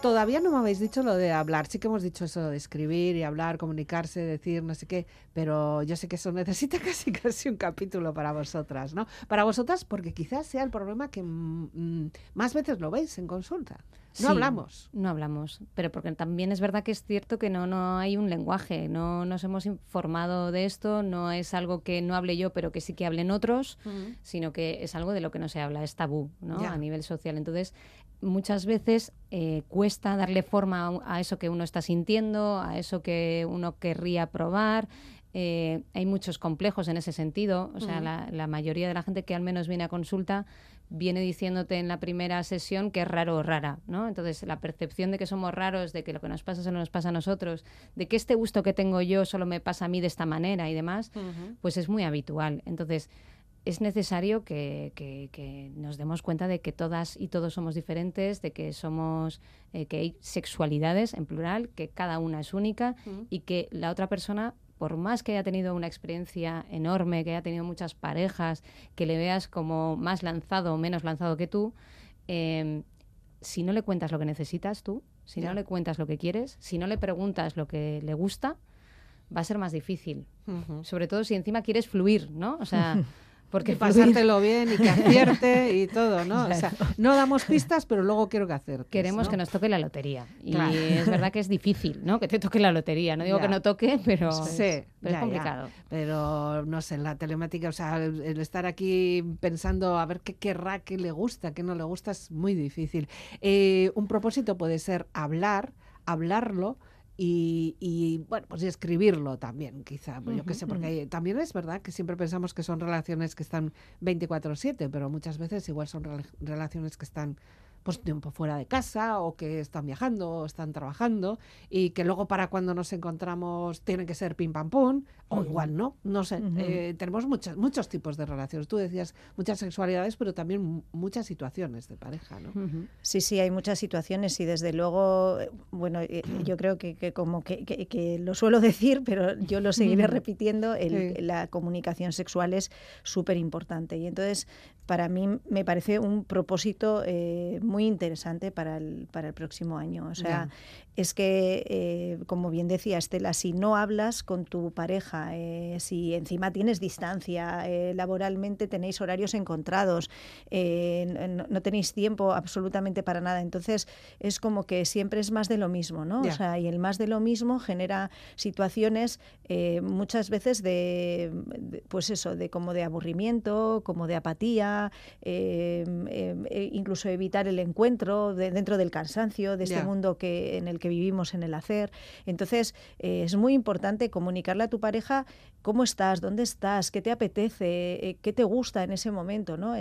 Todavía no me habéis dicho lo de hablar. Sí que hemos dicho eso de escribir y hablar, comunicarse, decir no sé qué, pero yo sé que eso necesita casi casi un capítulo para vosotras, ¿no? Para vosotras porque quizás sea el problema que mm, mm, más veces lo veis en consulta. No Sí, hablamos. No hablamos, pero porque también es verdad que es cierto que no, no hay un lenguaje, no nos hemos informado de esto, no es algo que no hable yo, pero que sí que hablen otros, sino que es algo de lo que no se habla, es tabú ¿no? A nivel social. Entonces, muchas veces eh, cuesta darle forma a, a eso que uno está sintiendo, a eso que uno querría probar. Eh, hay muchos complejos en ese sentido. O sea, la, la mayoría de la gente que al menos viene a consulta viene diciéndote en la primera sesión que es raro o rara, ¿no? Entonces, la percepción de que somos raros, de que lo que nos pasa solo nos pasa a nosotros, de que este gusto que tengo yo solo me pasa a mí de esta manera y demás, pues es muy habitual. Entonces, es necesario que, que- que nos demos cuenta de que todas y todos somos diferentes, de que somos, eh, que hay sexualidades en plural, que cada una es única y que la otra persona, por más que haya tenido una experiencia enorme, que haya tenido muchas parejas, que le veas como más lanzado o menos lanzado que tú, eh, si no le cuentas lo que necesitas tú, si no le cuentas lo que quieres, si no le preguntas lo que le gusta, va a ser más difícil. Sobre todo si encima quieres fluir, ¿no? O sea, porque Y pasártelo bien y que acierte y todo, ¿no? O sea, no damos pistas, pero luego quiero que aciertes. queremos ¿no? que nos toque la lotería. Y Claro. es verdad que es difícil, ¿no? Que te toque la lotería. No digo Ya. que no toque, pero, Sí, pero ya, es complicado. ya. Pero no sé, la telemática, o sea, el, el estar aquí pensando a ver qué querrá, qué le gusta, qué no le gusta, es muy difícil. Eh, un propósito puede ser hablar, hablarlo. Y, y, bueno, pues y escribirlo también, quizá, pues yo qué sé, porque también es verdad que siempre pensamos que son relaciones que están 24/7, pero muchas veces igual son rela- relaciones que están pues tiempo fuera de casa o que están viajando o están trabajando y que luego para cuando nos encontramos tienen que ser pim pam pum o igual no, no sé. Eh, tenemos muchos muchos tipos de relaciones. Tú decías muchas sexualidades, pero también mu- muchas situaciones de pareja, ¿no? Sí, sí, hay muchas situaciones y desde luego, eh, bueno, eh, yo creo que, que como que, que- que lo suelo decir, pero yo lo seguiré repitiendo, el- Sí. la comunicación sexual es súper importante. Y entonces, para mí me parece un propósito eh, muy interesante para el, para el próximo año. O sea, es que, eh, como bien decía Estela, si no hablas con tu pareja, eh, si encima tienes distancia, laboralmente tenéis horarios encontrados, no, no tenéis tiempo absolutamente para nada, entonces es como que siempre es más de lo mismo, ¿no? Ya. O sea, y el más de lo mismo genera situaciones eh, muchas veces de, de, pues eso, de como de aburrimiento, como de apatía, eh, eh, eh, incluso evitar el encuentro de- dentro del cansancio de este mundo que, en el que vivimos en el hacer. Entonces, eh, es muy importante comunicarle a tu pareja cómo estás, dónde estás, qué te apetece, eh, qué te gusta en ese momento. ¿no?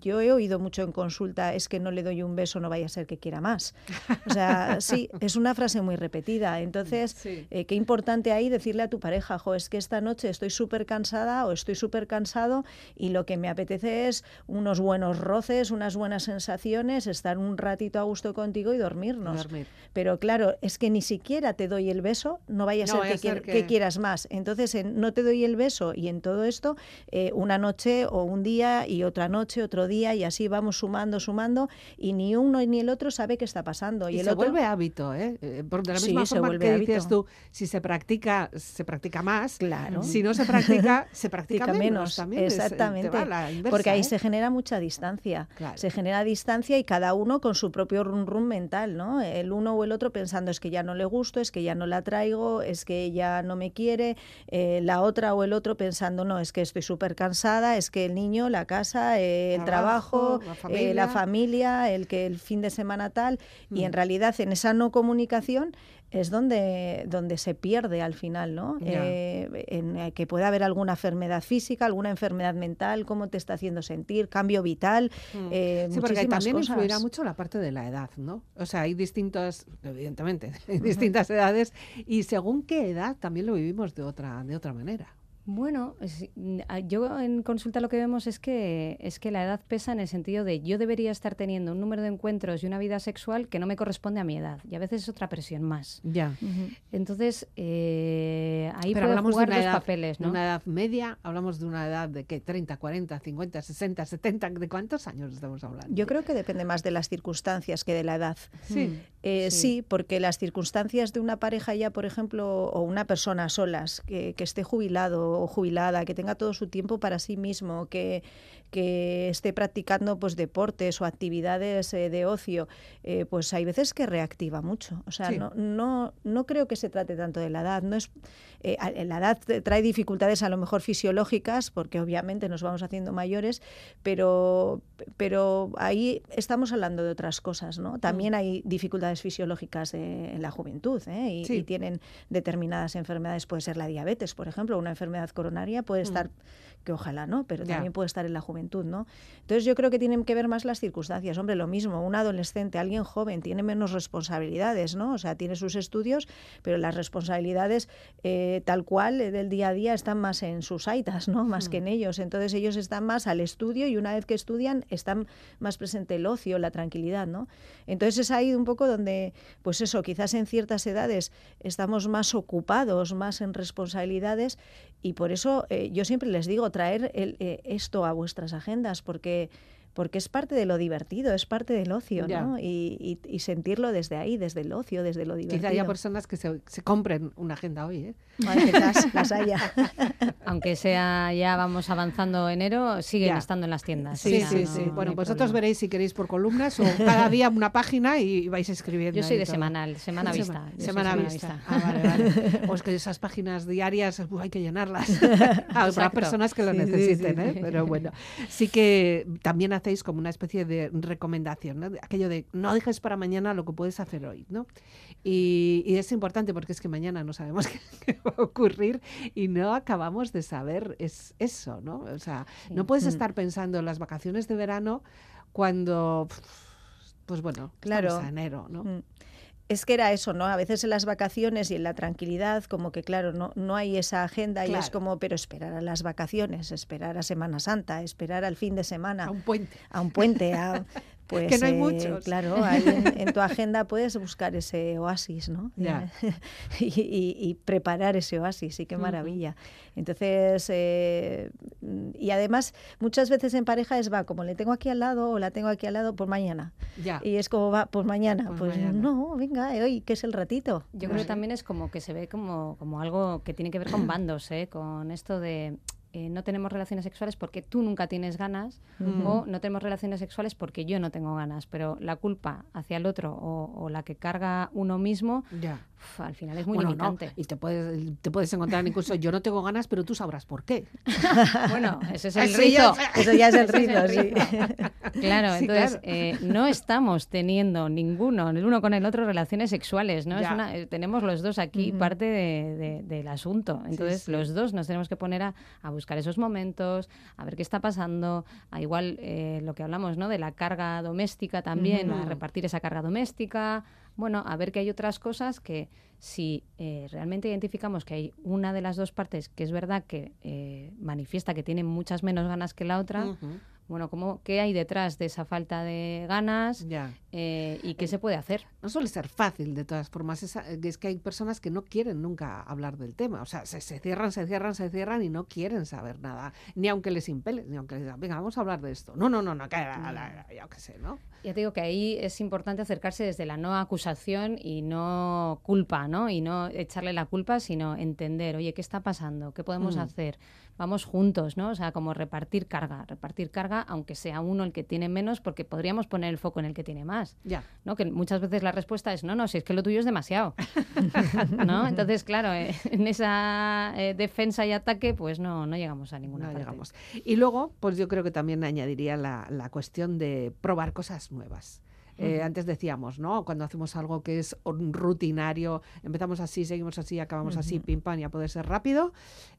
Yo he oído mucho en consulta, es que no le doy un beso, no vaya a ser que quiera más. O sea, sí, es una frase muy repetida. Entonces, Sí. qué importante ahí decirle a tu pareja, jo, es que esta noche estoy súper cansada o estoy súper cansado y lo que me apetece es unos buenos roces, unas buenas sensaciones, estar un ratito a gusto contigo y dormirnos. Dormir. Pero claro, es que ni siquiera te doy el beso, no vaya a No ser, que, a ser quier- que- que quieras más. Entonces, en no te doy el beso y en todo esto, eh, una noche o un día y otra noche, otro día y así vamos sumando, sumando y ni uno ni el otro sabe qué está pasando. Y, Y, el se otro, vuelve hábito, ¿eh? Eh, por- de la Sí, misma se forma vuelve que dices tú, si se practica, se practica más. Claro. Si no se practica, se practica menos. menos, también es- eh, te exactamente, inversa, porque ahí ¿eh? se genera mucha distancia, Claro. se genera distancia y cada uno con su propio rum rum mental, ¿no? El uno o el otro pensando es que ya no le gusto, es que ya no la traigo, es que ya no me quiere, eh, la otra o el otro pensando no, es que estoy súper cansada, es que el niño, la casa, eh, el Trabajo, trabajo, la eh, la familia. el que el fin de semana tal, y Mm. en realidad en esa no comunicación es donde, donde se pierde al final, ¿no? Eh, en eh, que pueda haber alguna enfermedad física, alguna enfermedad mental, cómo te está haciendo sentir, cambio vital, eh, Sí, porque también cosas. influirá mucho la parte de la edad, ¿no? O sea, hay distintas, evidentemente, hay distintas edades y según qué edad también lo vivimos de otra, de otra manera. Bueno, es- mm, yo en consulta lo que vemos es que es que la edad pesa en el sentido de yo debería estar teniendo un número de encuentros y una vida sexual que no me corresponde a mi edad y a veces es otra presión más. Ya. Entonces eh, ahí Pero de dos edad, papeles, de ¿no? una edad media, hablamos de una edad de qué, 30, 40, 50, 60, 70, ¿de cuántos años estamos hablando? Yo creo que depende más de las circunstancias que de la edad. Sí. Eh, Sí. sí. porque las circunstancias de una pareja ya, por ejemplo, o una persona solas, que, que esté jubilado o jubilada, que tenga todo su tiempo para sí mismo, que, que esté practicando pues deportes o actividades eh, de ocio, eh, pues hay veces que reactiva mucho. O sea, Sí. no, no, no creo que se trate tanto de la edad. No es, eh, la edad trae dificultades a lo mejor fisiológicas, porque obviamente nos vamos haciendo mayores, pero, pero ahí estamos hablando de otras cosas, ¿no? También hay dificultades fisiológicas en la juventud, ¿eh? Y, Sí. y tienen determinadas enfermedades, puede ser la diabetes, por ejemplo, una enfermedad coronaria puede estar, que ojalá no, pero también puede estar en la juventud, ¿no? Entonces yo creo que tienen que ver más las circunstancias. Hombre, lo mismo, un adolescente, alguien joven, tiene menos responsabilidades, ¿no? O sea, tiene sus estudios, pero las responsabilidades eh, tal cual eh, del día a día están más en sus aitas, ¿no? Más que en ellos. Entonces ellos están más al estudio y una vez que estudian están más presente el ocio, la tranquilidad, ¿no? Entonces es ahí un poco donde, pues eso, quizás en ciertas edades estamos más ocupados, más en responsabilidades y por eso eh, yo siempre les digo, traer el, eh, esto a vuestras agendas porque porque es parte de lo divertido, es parte del ocio, Ya. ¿no? Y, y- y sentirlo desde ahí, desde el ocio, desde lo divertido. Quizá haya personas que se, se compren una agenda hoy, ¿eh? Las haya. Aunque sea ya vamos avanzando enero, siguen Ya. estando en las tiendas. Sí, sí, no- sí. no Bueno, hay vosotros problema. veréis si queréis por columnas o cada día una página y vais escribiendo. Yo soy de todo. semanal, semana vista. Semana vista. Ah, vale, vale. O es que esas páginas diarias uh, hay que llenarlas. Habrá personas que lo Sí, sí, necesiten, sí. ¿eh? pero bueno. Sí que también hacéis como una especie de recomendación, ¿no? Aquello de no dejes para mañana lo que puedes hacer hoy, ¿no? Y, y es importante porque es que mañana no sabemos qué, qué va a ocurrir y no acabamos de saber es eso, ¿no? O sea, no puedes Mm. estar pensando en las vacaciones de verano cuando, pues bueno, Claro. enero, ¿no? Mm. Es que era eso, ¿no? A veces en las vacaciones y en la tranquilidad, como que claro, no, no hay esa agenda y es como, pero esperar a las vacaciones, esperar a Semana Santa, esperar al fin de semana, A un puente. a un puente, a, pues, Que no hay eh, muchos. Claro, ahí en, en tu agenda puedes buscar ese oasis, ¿no? Y, y- y preparar ese oasis, sí, qué maravilla. Entonces, eh, y además, muchas veces en pareja es va, como le tengo aquí al lado o la tengo aquí al lado, por mañana. Ya. Y es como va, pues mañana. Pues Pues, mañana. no, venga, eh, hoy, que es el ratito. Yo creo que también es como que se ve como, como algo que tiene que ver con bandos, ¿eh? con esto de eh, no tenemos relaciones sexuales porque tú nunca tienes ganas o no tenemos relaciones sexuales porque yo no tengo ganas, pero la culpa hacia el otro o, o la que carga uno mismo, Ya. Uf, al final es muy Bueno, no, limitante. Y te puedes, te puedes encontrar incluso, yo no tengo ganas, pero tú sabrás por qué. Bueno, ese es el rizo. ya- Eso ya es el el sí. Claro, Sí, entonces claro. eh, no estamos teniendo ninguno, el uno con el otro, relaciones sexuales, ¿no? Es Ya. una- eh, tenemos los dos aquí parte de- de- del asunto. Entonces, sí. los dos nos tenemos que poner a, a buscar esos momentos, a ver qué está pasando, a igual eh, lo que hablamos, ¿no? De la carga doméstica también, a repartir esa carga doméstica. Bueno, a ver que hay otras cosas que si eh, realmente identificamos que hay una de las dos partes que es verdad que eh, manifiesta que tiene muchas menos ganas que la otra, bueno, ¿cómo, ¿qué hay detrás de esa falta de ganas Ya. eh, y qué se puede hacer? No suele ser fácil, de todas formas. Es, es que hay personas que no quieren nunca hablar del tema. O sea, se, se cierran, se cierran, se cierran y no quieren saber nada. Ni aunque les impele, ni aunque les digan, venga, vamos a hablar de esto. No, no, no, no, que, yo qué sé, ¿no? Ya te digo que ahí es importante acercarse desde la no acusación y no culpa, ¿no? Y no echarle la culpa, sino entender, oye, ¿qué está pasando? ¿Qué podemos Mm. hacer? Vamos juntos, ¿no? O sea, como repartir carga, repartir carga, aunque sea uno el que tiene menos, porque podríamos poner el foco en el que tiene más. Ya. ¿no? Que muchas veces la respuesta es no, no, si es que lo tuyo es demasiado. ¿No? Entonces, claro, eh, en esa eh, defensa y ataque, pues no, no llegamos a ninguna No parte. llegamos. Y luego, pues yo creo que también añadiría la, la cuestión de probar cosas nuevas. Eh, Antes decíamos, ¿no? Cuando hacemos algo que es rutinario, empezamos así, seguimos así, acabamos así, pim pam, ya puede ser rápido.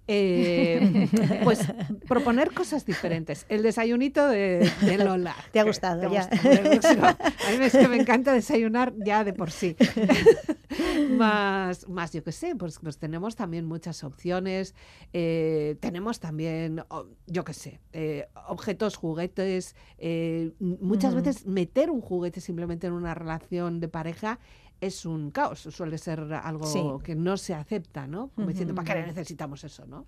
Eh, pues proponer cosas diferentes. El desayunito de, de Lola. Te ha gustado, te ya. gusta. A mí es que me encanta desayunar ya de por sí. más, más, yo qué sé, pues, pues tenemos también muchas opciones. eh, tenemos también, yo qué sé, eh, objetos, juguetes. muchas veces meter un juguete simplemente en una relación de pareja es un caos, suele ser algo Sí. que no se acepta, ¿no? Como diciendo, ¿para qué necesitamos eso, no?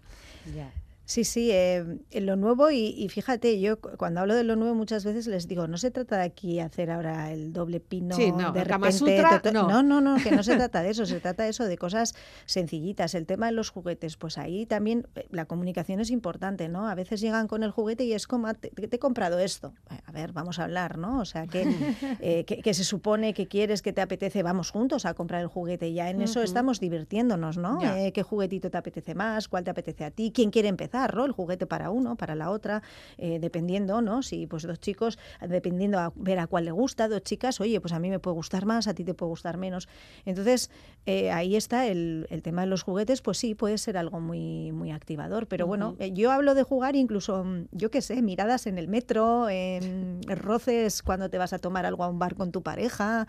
Ya. Sí, sí, eh, lo nuevo y, y fíjate, yo cu- cuando hablo de lo nuevo muchas veces les digo, no se trata de aquí hacer ahora el doble pino, Sí, no, de repente, Sutra, no. no, no, no, que no se trata de eso, se trata de eso, de cosas sencillitas. El tema de los juguetes, pues ahí también eh, la comunicación es importante, ¿no? A veces llegan con el juguete y es como, "Ah, te, te he comprado esto. A ver, vamos a hablar, ¿no? O sea, que, eh, que, que se supone que quieres, que te apetece, vamos juntos a comprar el juguete. Ya en eso estamos divirtiéndonos, ¿no? Eh, ¿Qué juguetito te apetece más? ¿Cuál te apetece a ti? ¿Quién quiere empezar, ¿no? El juguete para uno, para la otra, eh, dependiendo, ¿no? Si pues dos chicos, dependiendo a ver a cuál le gusta, dos chicas, oye, pues a mí me puede gustar más, a ti te puede gustar menos. Entonces, eh, ahí está el, el tema de los juguetes, pues sí, puede ser algo muy, muy activador. Pero bueno, eh, yo hablo de jugar incluso, mm, yo qué sé, miradas en el metro, roces cuando te vas a tomar algo a un bar con tu pareja.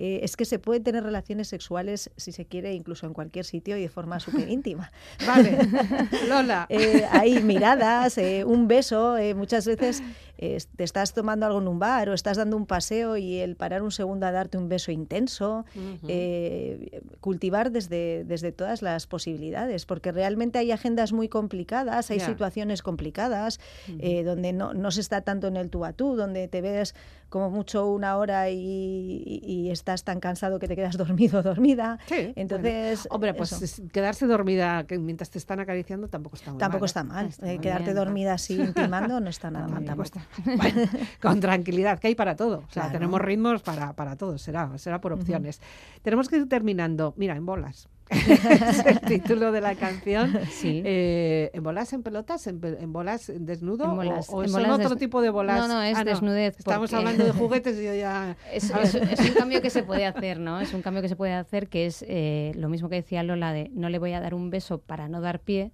Eh, es que se pueden tener relaciones sexuales, si se quiere, incluso en cualquier sitio y de forma súper íntima. Vale, Lola. Eh, hay miradas, eh, un beso. eh, muchas veces eh, te estás tomando algo en un bar o estás dando un paseo y el parar un segundo a darte un beso intenso. Eh, cultivar desde, desde todas las posibilidades, porque realmente hay agendas muy complicadas, hay situaciones complicadas, eh, donde no, no se está tanto en el tú a tú, donde te ves como mucho una hora y, y- estás tan cansado que te quedas dormido o dormida. Sí, Entonces, bueno. hombre, pues eso. quedarse dormida mientras te están acariciando tampoco está muy Tampoco mal, ¿eh? está mal. Está Eh, quedarte bien. dormida así intimando no está nada mal Tampoco está mal. Bueno, con tranquilidad, que hay para todo. O sea, Claro. tenemos ritmos para, para todo, será, será por opciones. Tenemos que ir terminando. Mira, en bolas. es el título de la canción. Sí. Eh, ¿En bolas, en pelotas, en, pe- en bolas, en desnudo? En o- bolas- ¿O, en son bolas otro tipo de bolas? No, no, es Ah, desnudez, Estamos porque- hablando de juguetes y yo ya... Es, es- es un cambio que se puede hacer, ¿no? Es un cambio que se puede hacer que es eh, lo mismo que decía Lola de no le voy a dar un beso para no dar pie.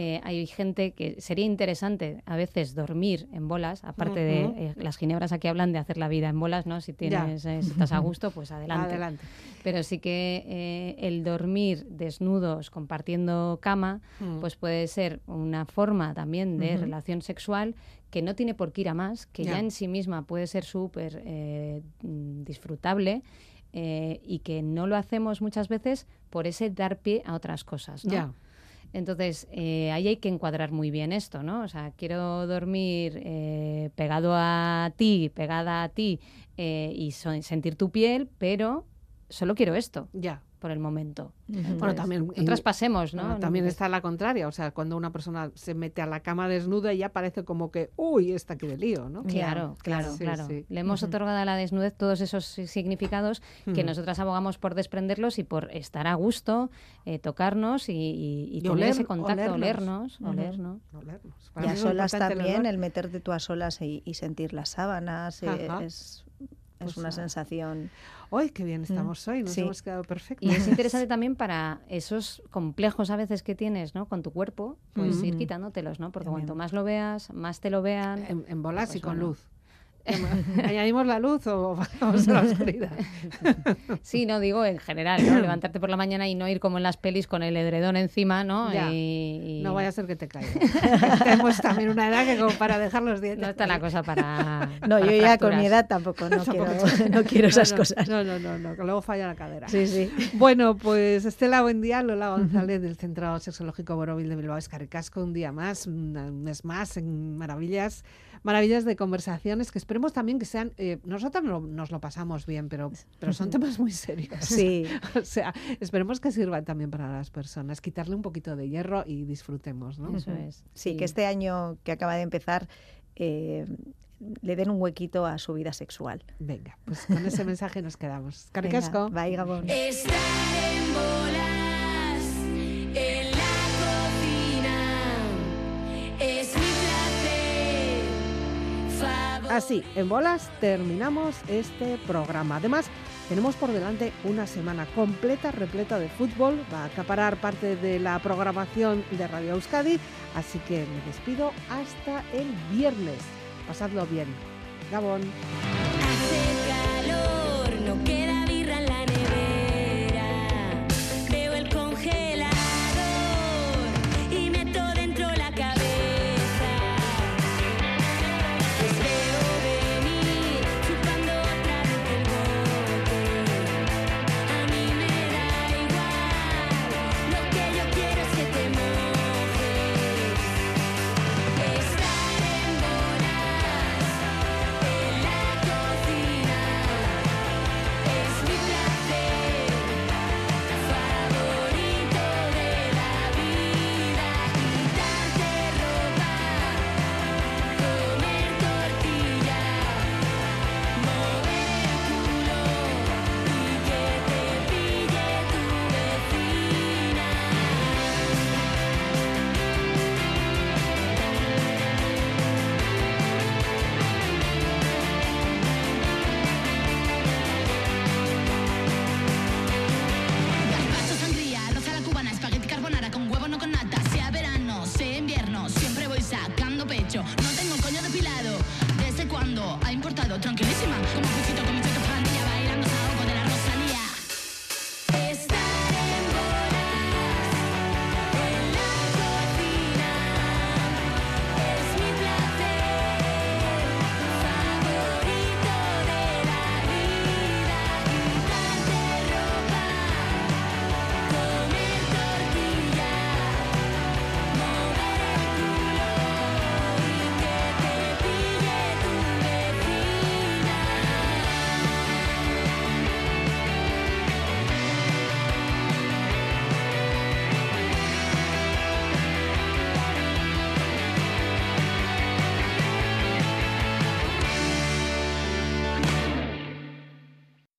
Eh, hay gente que sería interesante a veces dormir en bolas, aparte de eh, las ginebras aquí hablan de hacer la vida en bolas, ¿no? Si tienes, eh, si estás a gusto, pues adelante. Adelante. Pero sí que el dormir desnudos compartiendo cama, Mm. pues puede ser una forma también de relación sexual que no tiene por qué ir a más, que ya, Ya. en sí misma puede ser súper disfrutable eh, y que no lo hacemos muchas veces por ese dar pie a otras cosas. ¿no? Ya. Entonces, eh, ahí hay que encuadrar muy bien esto, ¿no? O sea, quiero dormir eh, pegado a ti, pegada a ti eh, y so- sentir tu piel, pero solo quiero esto Ya. Por el momento. Bueno, Entonces, también... no traspasemos, ¿no? Bueno, también está la contraria, o sea, cuando una persona se mete a la cama desnuda ya parece como que, uy, está aquí de lío, ¿no? Claro, claro, Sí, claro. sí. Le hemos otorgado a la desnudez todos esos si- significados que Ujú. nosotras abogamos por desprenderlos y por estar a gusto, eh, tocarnos y, y- y Y tener oler- ese contacto, olernos. olernos, Y a es solas también, el meterte tú a solas y, y sentir las sábanas, eh, Ajá. Es, es Pues una sensación. ¡Ay, qué bien estamos hoy! Nos Sí. hemos quedado perfectos. Y es interesante también para esos complejos a veces que tienes ¿no? con tu cuerpo, pues ir quitándotelos, ¿no? Porque cuanto más lo veas, más te lo vean. En, en bolas y Pues con bueno. luz. ¿Añadimos la luz o vamos a la oscuridad? Sí, no digo en general, ¿no? Levantarte por la mañana y no ir como en las pelis con el edredón encima, ¿no? Ya. Y, y No vaya a ser que te caiga. Tenemos también una edad que como para dejar los dientes. no está la cosa para. No, para yo ya con mi edad tampoco, no, Tampoco. quiero, no quiero esas no, cosas. No, no, no, no, que luego falla la cadera. Sí, sí. Bueno, pues Estela, buen día. Lola González del Centro Sexológico Borovil de Bilbao Escaricasco. Un día más, un un mes más en maravillas, maravillas de conversaciones que esperemos también que sean. eh, nosotros no- nos lo pasamos bien, pero, pero son temas muy serios. Sí. O sea, esperemos que sirvan también para las personas, quitarle un poquito de hierro y disfrutemos, ¿no? Eso es. Sí, que este año que acaba de empezar eh, le den un huequito a su vida sexual. Venga, pues con ese mensaje nos quedamos. Venga, Caricasco. bye, Gabón. Estar en bolas Así, en bolas, terminamos este programa. Además, tenemos por delante una semana completa, repleta de fútbol. Va a acaparar parte de la programación de Radio Euskadi. Así que me despido hasta el viernes. Pasadlo bien. Gabón.